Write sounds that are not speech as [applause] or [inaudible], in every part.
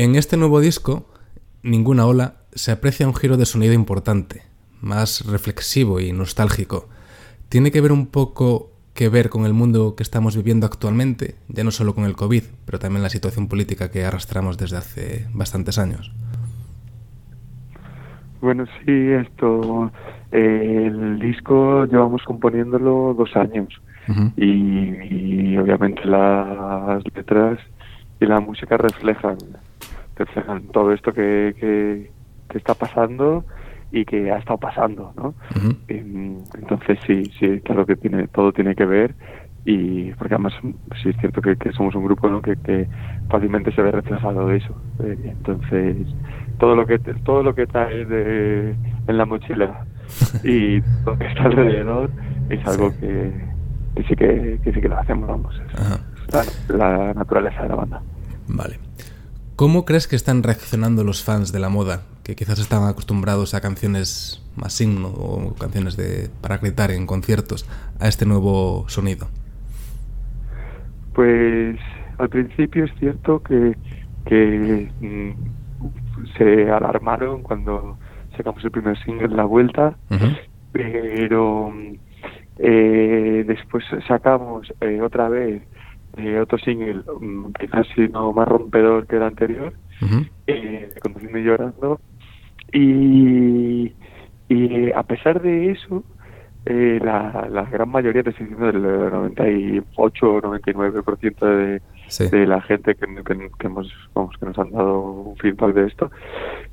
En este nuevo disco, Ninguna Ola, se aprecia un giro de sonido importante, más reflexivo y nostálgico. Tiene que ver un poco que ver con el mundo que estamos viviendo actualmente, ya no solo con el COVID, pero también la situación política que arrastramos desde hace bastantes años. Bueno, sí, esto, eh, el disco llevamos componiéndolo dos años y, obviamente las letras y la música reflejan, reflejan todo esto que, que, que está pasando y que ha estado pasando, ¿no? Entonces sí, sí, claro que tiene todo tiene que ver y porque además sí es cierto que, somos un grupo ¿no? que, que, fácilmente se ve reflejado de eso. Eh, entonces todo lo que todo lo que trae de, en la mochila y [laughs] lo que está alrededor es algo que, sí que, sí que lo hacemos, vamos. Es la naturaleza de la banda. Vale. ¿Cómo crees que están reaccionando los fans de la moda, que quizás estaban acostumbrados a canciones más signo o canciones de para gritar en conciertos, a este nuevo sonido? Pues al principio es cierto que, que mm, se alarmaron cuando sacamos el primer single, La Vuelta, pero eh, después sacamos eh, otra vez eh, otro single, um, quizás sino más rompedor que el anterior, eh, Conduciendo y Llorando. Y, y a pesar de eso, eh, la, la gran mayoría, te estoy diciendo, del 98 o 99% de, de la gente que, que, hemos, vamos, que nos han dado un feedback de esto,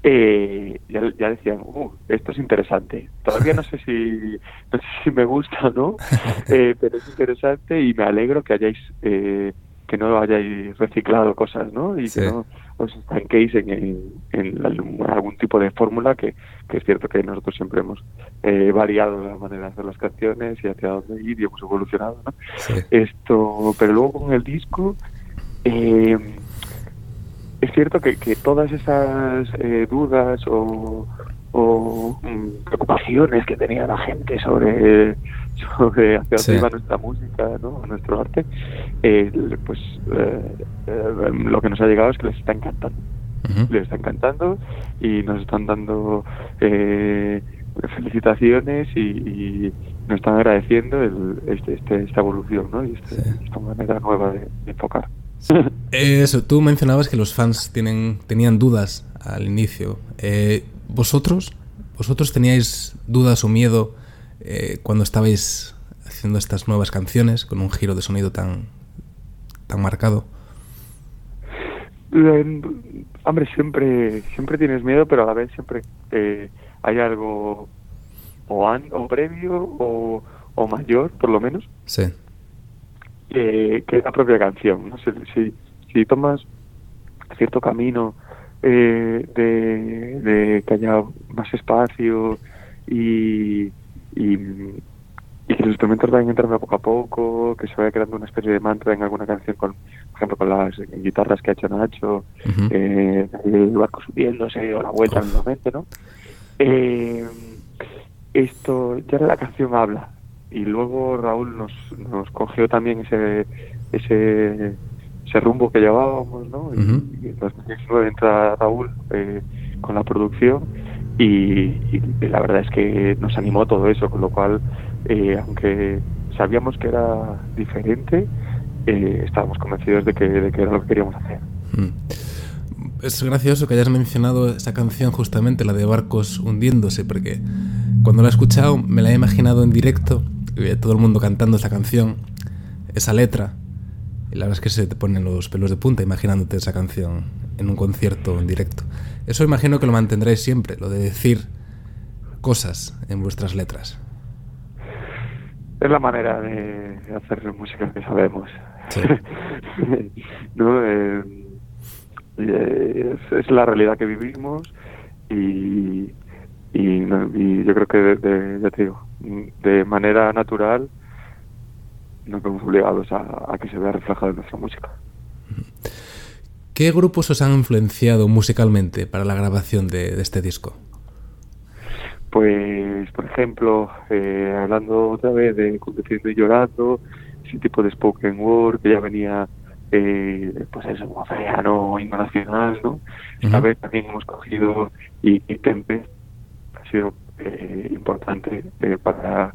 eh, ya, ya, decían, uh, esto es interesante. Todavía no sé si, [laughs] no sé si me gusta o no, [laughs] eh, pero es interesante y me alegro que hayáis, eh, que no hayáis reciclado cosas, ¿no? Y que no os estanquéis en, en, en, algún tipo de fórmula que, que, es cierto que nosotros siempre hemos eh, variado la manera de hacer las canciones y hacia dónde ir y hemos evolucionado, ¿no? Esto, pero luego con el disco eh, es cierto que, que todas esas eh, dudas o, mm, preocupaciones que tenía la gente sobre, sobre hacia dónde iba nuestra música, ¿no? nuestro arte, eh, pues lo que nos ha llegado es que les está encantando. Les está encantando y nos están dando felicitaciones y, nos están agradeciendo el, este, este, esta evolución ¿no? y este, esta manera nueva de enfocar. Eso, tú mencionabas que los fans tienen, tenían dudas al inicio. Eh, ¿Vosotros? ¿Vosotros teníais dudas o miedo eh, cuando estabais haciendo estas nuevas canciones con un giro de sonido tan, tan marcado? hombre, siempre, siempre tienes miedo, pero a la vez siempre eh, hay algo o, o previo o, o mayor, por lo menos. Sí que es la propia canción. ¿no? Si, si, tomas cierto camino eh, de, de, que haya más espacio y, y, que los instrumentos vayan entrando poco a poco, que se vaya creando una especie de mantra en alguna canción, con, por ejemplo, con las guitarras que ha hecho Nacho, eh, el barco subiéndose o la vuelta nuevamente, ¿no? Eh, esto, ya la canción habla, y luego Raúl nos, nos cogió también ese, ese, ese rumbo que llevábamos, ¿no? Y, en 2019 entra Raúl eh, con la producción y, la verdad es que nos animó todo eso, con lo cual, eh, aunque sabíamos que era diferente, eh, estábamos convencidos de que, de que era lo que queríamos hacer. Es gracioso que hayas mencionado esa canción justamente, la de Barcos hundiéndose, porque cuando la he escuchado me la he imaginado en directo todo el mundo cantando esa canción, esa letra. Y la verdad es que se te ponen los pelos de punta imaginándote esa canción en un concierto en directo. Eso imagino que lo mantendréis siempre, lo de decir cosas en vuestras letras. Es la manera de hacer música que sabemos. [laughs] ¿No? Eh, es, la realidad que vivimos y, y, yo creo que, ya te digo, de manera natural nos vemos obligados a, que se vea reflejado en nuestra música. ¿Qué grupos os han influenciado musicalmente para la grabación de, este disco? Pues, por ejemplo, eh, hablando otra vez de Conduciendo y Llorando, ese tipo de spoken word que ya venía eh, pues eso, o himno nacional, ¿no? Esta vez también hemos cogido y, Tempe ha sido eh, importante eh, para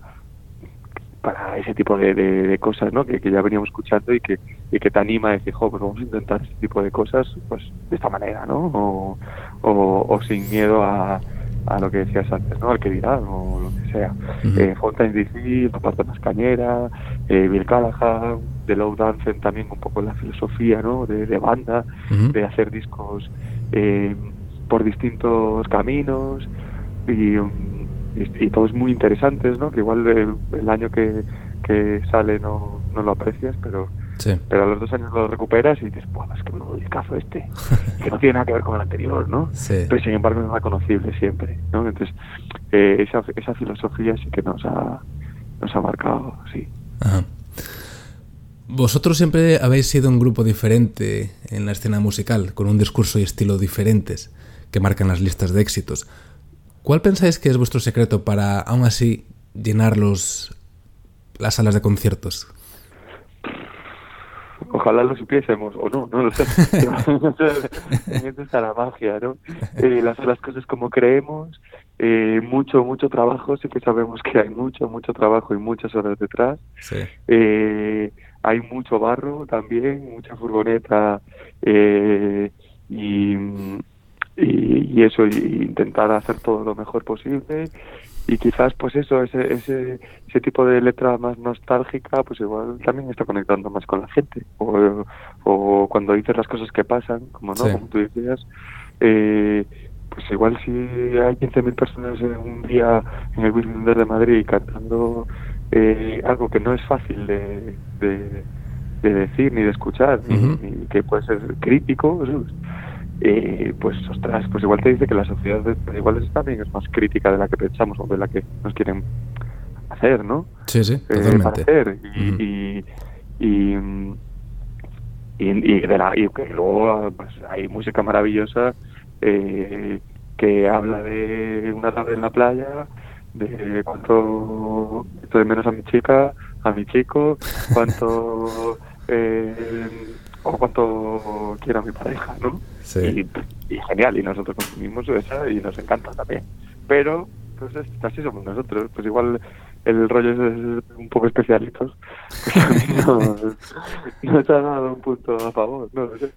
para ese tipo de, cosas, ¿no? Que, ya veníamos escuchando y que, y que te anima a decir, jo, pues vamos a intentar ese tipo de cosas, pues de esta manera, ¿no? O, o sin miedo a, a lo que decías antes, ¿no? Al que dirán o lo que sea. eh, Fontaine DC, La Parte Más Cañera, eh, Bill Callahan, The Low Dancing también un poco la filosofía, ¿no? De, banda, de hacer discos eh, por distintos caminos y, y, todos muy interesantes, ¿no? Que igual el, año que, que sale no, no lo aprecias, pero pero a los dos años lo recuperas y dices, pues es que me caso este, [laughs] que no tiene nada que ver con el anterior, ¿no? Pero sin embargo es reconocible siempre, ¿no? Entonces, eh, esa, esa filosofía sí que nos ha, nos ha marcado, sí. Vosotros siempre habéis sido un grupo diferente en la escena musical, con un discurso y estilo diferentes que marcan las listas de éxitos. ¿Cuál pensáis que es vuestro secreto para, aún así, llenar los, las salas de conciertos? Ojalá lo supiésemos, o no, no lo sé. [laughs] [laughs] está la magia, ¿no? Eh, hacer las cosas como creemos, eh, mucho, mucho trabajo, sí que sabemos que hay mucho, mucho trabajo y muchas horas detrás. Eh, hay mucho barro también, mucha furgoneta eh, y, y, eso, y intentar hacer todo lo mejor posible. Y quizás pues eso ese, ese ese tipo de letra más nostálgica pues igual también está conectando más con la gente. O, o cuando dices las cosas que pasan como no como tú decías eh, pues igual si hay 15.000 personas en un día en el Virgen de Madrid cantando eh, algo que no es fácil de, de, decir ni de escuchar ni, que puede ser crítico eh, pues ostras, pues igual te dice que la sociedad igual también es más crítica de la que pensamos o de la que nos quieren hacer, ¿no? Sí, sí, eh, totalmente. hacer. Y, y, y, de la, y que luego pues, hay música maravillosa eh, que habla de una tarde en la playa, de cuánto estoy menos a mi chica, a mi chico, cuánto [laughs] eh, o cuánto quiero a mi pareja, ¿no? Sí. Y, genial, y nosotros consumimos esa y nos encanta también. Pero, pues así somos nosotros, pues igual el rollo es un poco especialitos, pues [laughs] no, no está dado un punto a favor, no lo sé.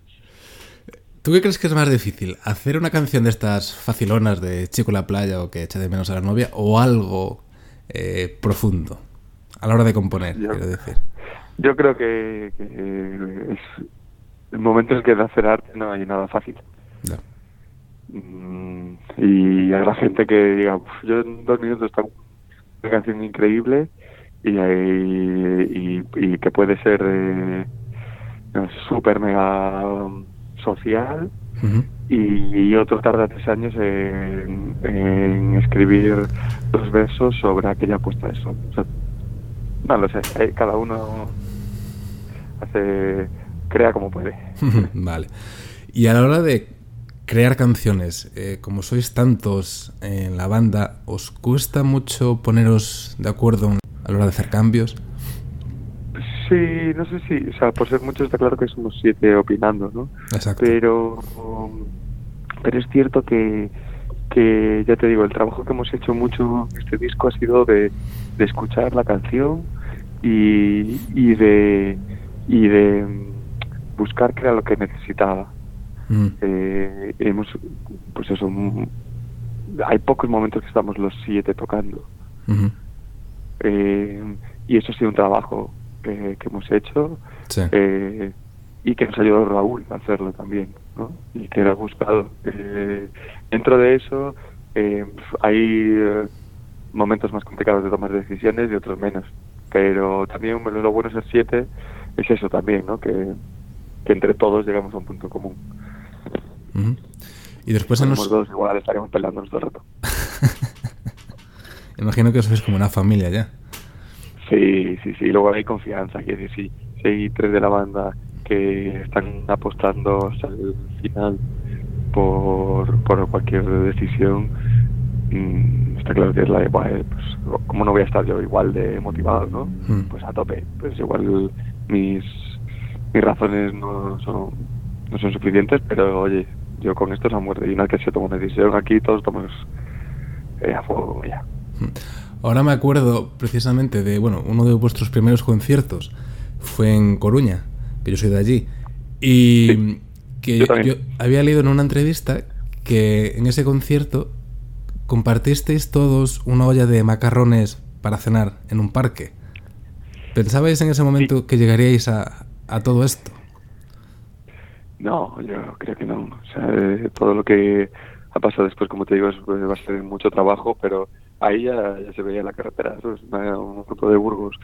¿Tú qué crees que es más difícil? ¿Hacer una canción de estas facilonas de Chico la playa o que echa de menos a la novia o algo eh, profundo a la hora de componer, quiero decir? Yo creo que, que es, el momento en que de hacer arte no hay nada fácil. Mm, y hay la gente que diga, yo en dos minutos está una canción increíble y, y, y, que puede ser eh, súper mega social y, otro tarda tres años en, en, escribir dos versos sobre aquella puesta de sol. no lo sé, eh, cada uno hace crea como puede. [laughs] vale. Y a la hora de crear canciones, eh, como sois tantos en la banda, ¿os cuesta mucho poneros de acuerdo a la hora de hacer cambios? Sí, no sé si, o sea, por ser muchos está claro que somos siete opinando, ¿no? Exacto. Pero, pero es cierto que, que, ya te digo, el trabajo que hemos hecho mucho en este disco ha sido de, de escuchar la canción y, y de y de buscar qué era lo que necesitaba. Mm. Eh, hemos, pues eso, mm, hay pocos momentos que estamos los siete tocando. Eh, y eso ha sido un trabajo que, hemos hecho eh, y que nos ayudó Raúl a hacerlo también, ¿no? Y que ha gustado. dentro de eso hay momentos más complicados de tomar decisiones y otros menos. Pero también lo bueno de ser siete es eso también, ¿no? Que, que entre todos llegamos a un punto común. Y después en los... dos igual estaríamos peleándonos todo el rato. [laughs] Imagino que eso es como una familia ya. Sí, sí, sí. Luego hay confianza. Quiere decir, si, hay tres de la banda que están apostando hasta el final por, por cualquier decisión, mm, está claro que es la de, pues, ¿cómo no voy a estar yo igual de motivado, no? Pues a tope. Pues igual mis mis razones no son, no son suficientes, pero oye, yo con esto es a muerte. Y una vez que se toma una decisión aquí, todos tomamos eh, a fuego ya. Ahora me acuerdo precisamente de, bueno, uno de vuestros primeros conciertos fue en Coruña, que yo soy de allí. Y que yo, había leído en una entrevista que en ese concierto compartisteis todos una olla de macarrones para cenar en un parque. ¿Pensabais en ese momento que llegaríais a, a, todo esto? No, yo creo que no. O sea, eh, todo lo que ha pasado después, como te digo, va a ser mucho trabajo, pero ahí ya, se veía la carretera. Es un grupo de Burgos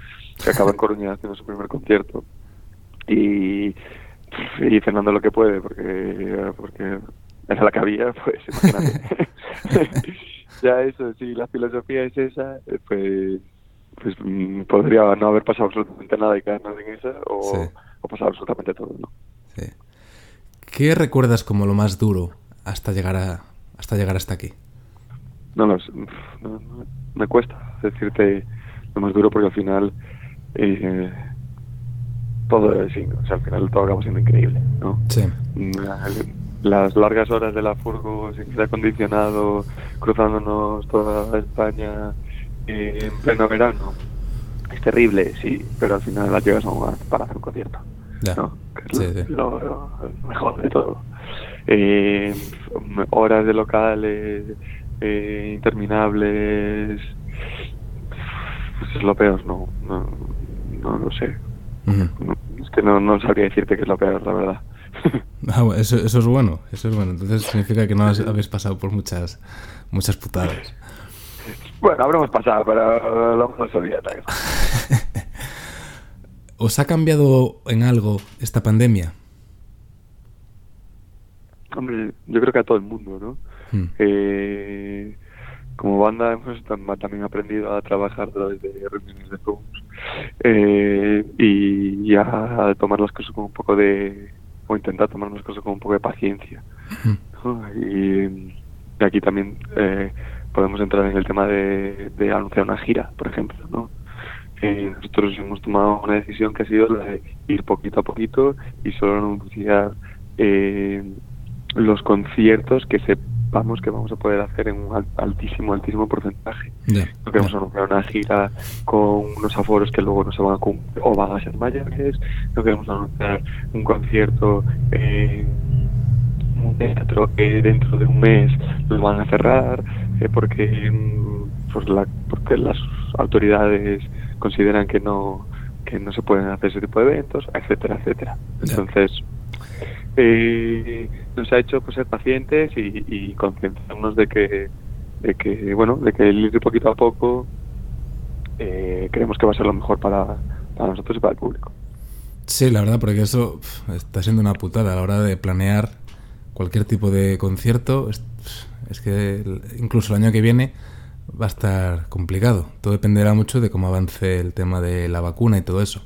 que acaba en [laughs] Coruña haciendo su primer concierto y, y cenando lo que puede, porque, porque era la que había, [laughs] pues imagínate. [laughs] ya eso, si la filosofía es esa, pues, pues mm, podría no haber pasado absolutamente nada y quedarnos en esa, o, o pasar absolutamente todo, ¿no? Sí. ¿Qué recuerdas como lo más duro hasta llegar a, hasta llegar hasta aquí? No, no, me cuesta decirte lo más duro porque al final eh, todo es, o sea, al final todo acaba siendo increíble, ¿no? Sí. Las largas horas de la furgo sin aire acondicionado, cruzándonos toda España eh, en pleno verano, es terrible, sí, pero al final las llegas a un para hacer un concierto, ¿no? sí, lo, mejor de todo. Eh, horas de locales eh, interminables pues es lo peor no no, no lo sé. Es que no, no sabría decirte que es lo peor la verdad. [laughs] Ah, eso, eso es bueno eso es bueno. Entonces significa que no habéis pasado por muchas muchas putadas bueno habremos pasado pero lo hemos olvidado [laughs] ¿Os ha cambiado en algo esta pandemia? Hombre, yo creo que a todo el mundo, ¿no? Hmm. Eh, como banda hemos también aprendido a trabajar a través de reuniones de Zoom eh, y, a tomar las cosas con un poco de o intentar tomar las cosas con un poco de paciencia hmm. y, aquí también eh, podemos entrar en el tema de, anunciar una gira por ejemplo no eh, nosotros hemos tomado una decisión que ha sido la de ir poquito a poquito y solo anunciar eh, los conciertos que sepamos que vamos a poder hacer en un altísimo, altísimo porcentaje. no queremos anunciar una gira con unos aforos que luego no se van a cumplir o van a ser mayores. No queremos anunciar un concierto en un teatro que dentro de un mes lo van a cerrar eh, porque, mm, pues la, porque las autoridades consideran que no que no se pueden hacer ese tipo de eventos, etcétera, etcétera. Entonces, eh, nos ha hecho pues, ser pacientes y, y concienciarnos de que, de que, bueno, de que el ir poquito a poco eh, creemos que va a ser lo mejor para, para nosotros y para el público. Sí, la verdad, porque eso está siendo una putada a la hora de planear cualquier tipo de concierto. Es, es, que incluso el año que viene va a estar complicado. Todo dependerá mucho de cómo avance el tema de la vacuna y todo eso.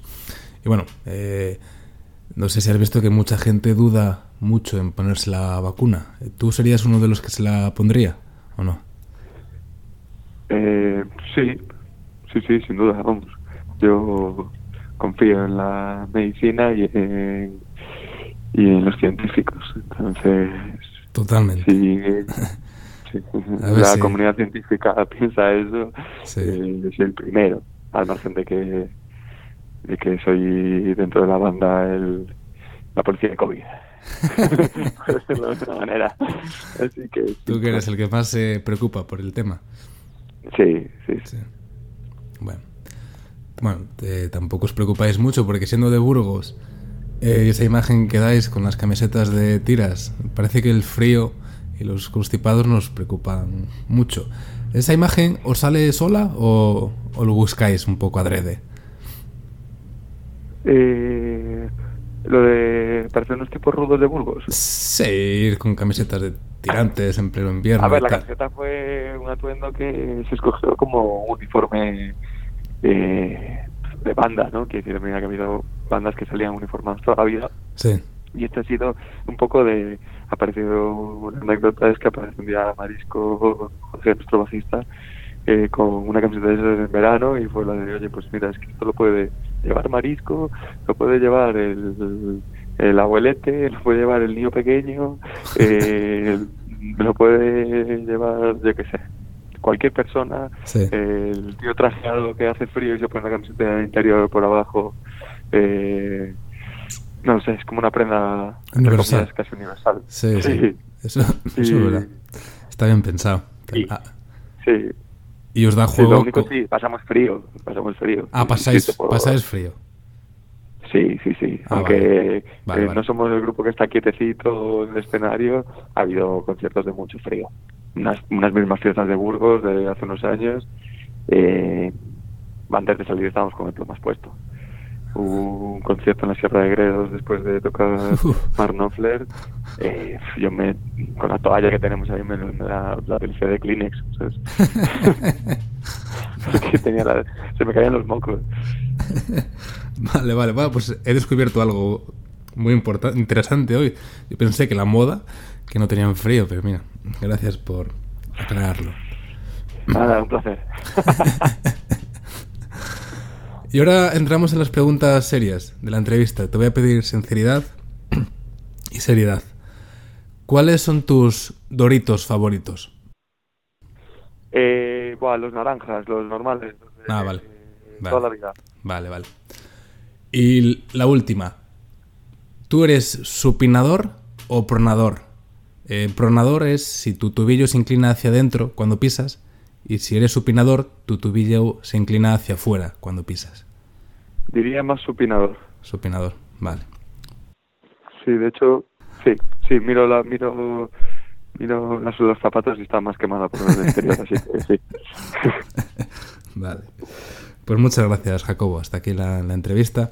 Y bueno, eh, no sé si has visto que mucha gente duda mucho en ponerse la vacuna. ¿Tú serías uno de los que se la pondría o no? Eh, sí, sí, sí, sin duda, vamos. Yo confío en la medicina y en, y en los científicos. Entonces, totalmente. Si, [laughs] la comunidad científica [laughs] piensa eso, eh, es el primero, al margen de que de que soy dentro de la banda el, la policía de COVID. [laughs] por decirlo de manera. Así que, Tú que eres el que más se preocupa por el tema. Sí, sí. sí. Bueno, bueno tampoco os preocupáis mucho porque siendo de Burgos, eh, esa imagen que dais con las camisetas de tiras, parece que el frío y los constipados nos preocupan mucho. ¿Esa imagen os sale sola o, o lo buscáis un poco adrede? Eh, lo de parecer unos tipos rudos de Burgos. Sí, ir con camisetas de tirantes en pleno invierno. A ver, la camiseta fue un atuendo que se escogió como uniforme de, de banda, ¿no? Que decir, que ha habido bandas que salían uniformadas toda la vida. Sí. Y esto ha sido un poco de. Ha aparecido una anécdota: es que apareció un día Marisco, José, nuestro bajista, eh, con una camiseta de esas en verano y fue la de, oye, pues mira, es que esto lo puede llevar marisco, lo puede llevar el, el abuelete, lo puede llevar el niño pequeño, [laughs] eh, lo puede llevar, yo qué sé, cualquier persona, el tío trajeado que hace frío y se pone la camiseta interior por abajo. Eh, no sé, es como una prenda universal. casi universal. Sí, sí. Eso, [laughs] eso verdad. Está bien pensado. Ah. Sí. Y os da juego. lo único sí, pasamos frío. Pasamos frío. Ah, pasáis, pasáis frío. Sí, sí, sí. Ah, Aunque eh, no somos el grupo que está quietecito en el escenario, ha habido conciertos de mucho frío. Unas, unas mismas fiestas de Burgos de hace unos años. Eh, antes de salir estábamos con el plomas puesto. Hubo un concierto en la Sierra de Gredos después de tocar Marnofler. Eh, yo me, con la toalla que tenemos ahí, me, la, [laughs] [laughs] la de Kleenex. tenía se me caían los mocos. Vale, vale, bueno, pues he descubierto algo muy importante, interesante hoy. Yo pensé que la moda, que no tenían frío, pero mira, gracias por aclararlo. Nada, un placer. [laughs] y ahora entramos en las preguntas serias de la entrevista. Te voy a pedir sinceridad y seriedad. ¿Cuáles son tus doritos favoritos? Eh, bueno, los naranjas, los normales. ah, vale. Toda la vida. Vale, vale. Y la última. ¿Tú eres supinador o pronador? Eh, pronador es si tu tobillo se inclina hacia adentro cuando pisas y si eres supinador, tu tobillo se inclina hacia afuera cuando pisas. Diría más supinador. Supinador, vale. Sí, de hecho, sí, sí, miro la, miro, miro las, los zapatos y está más quemada por el exterior, así que sí. [laughs] vale. Pues muchas gracias, Jacobo. Hasta aquí la entrevista.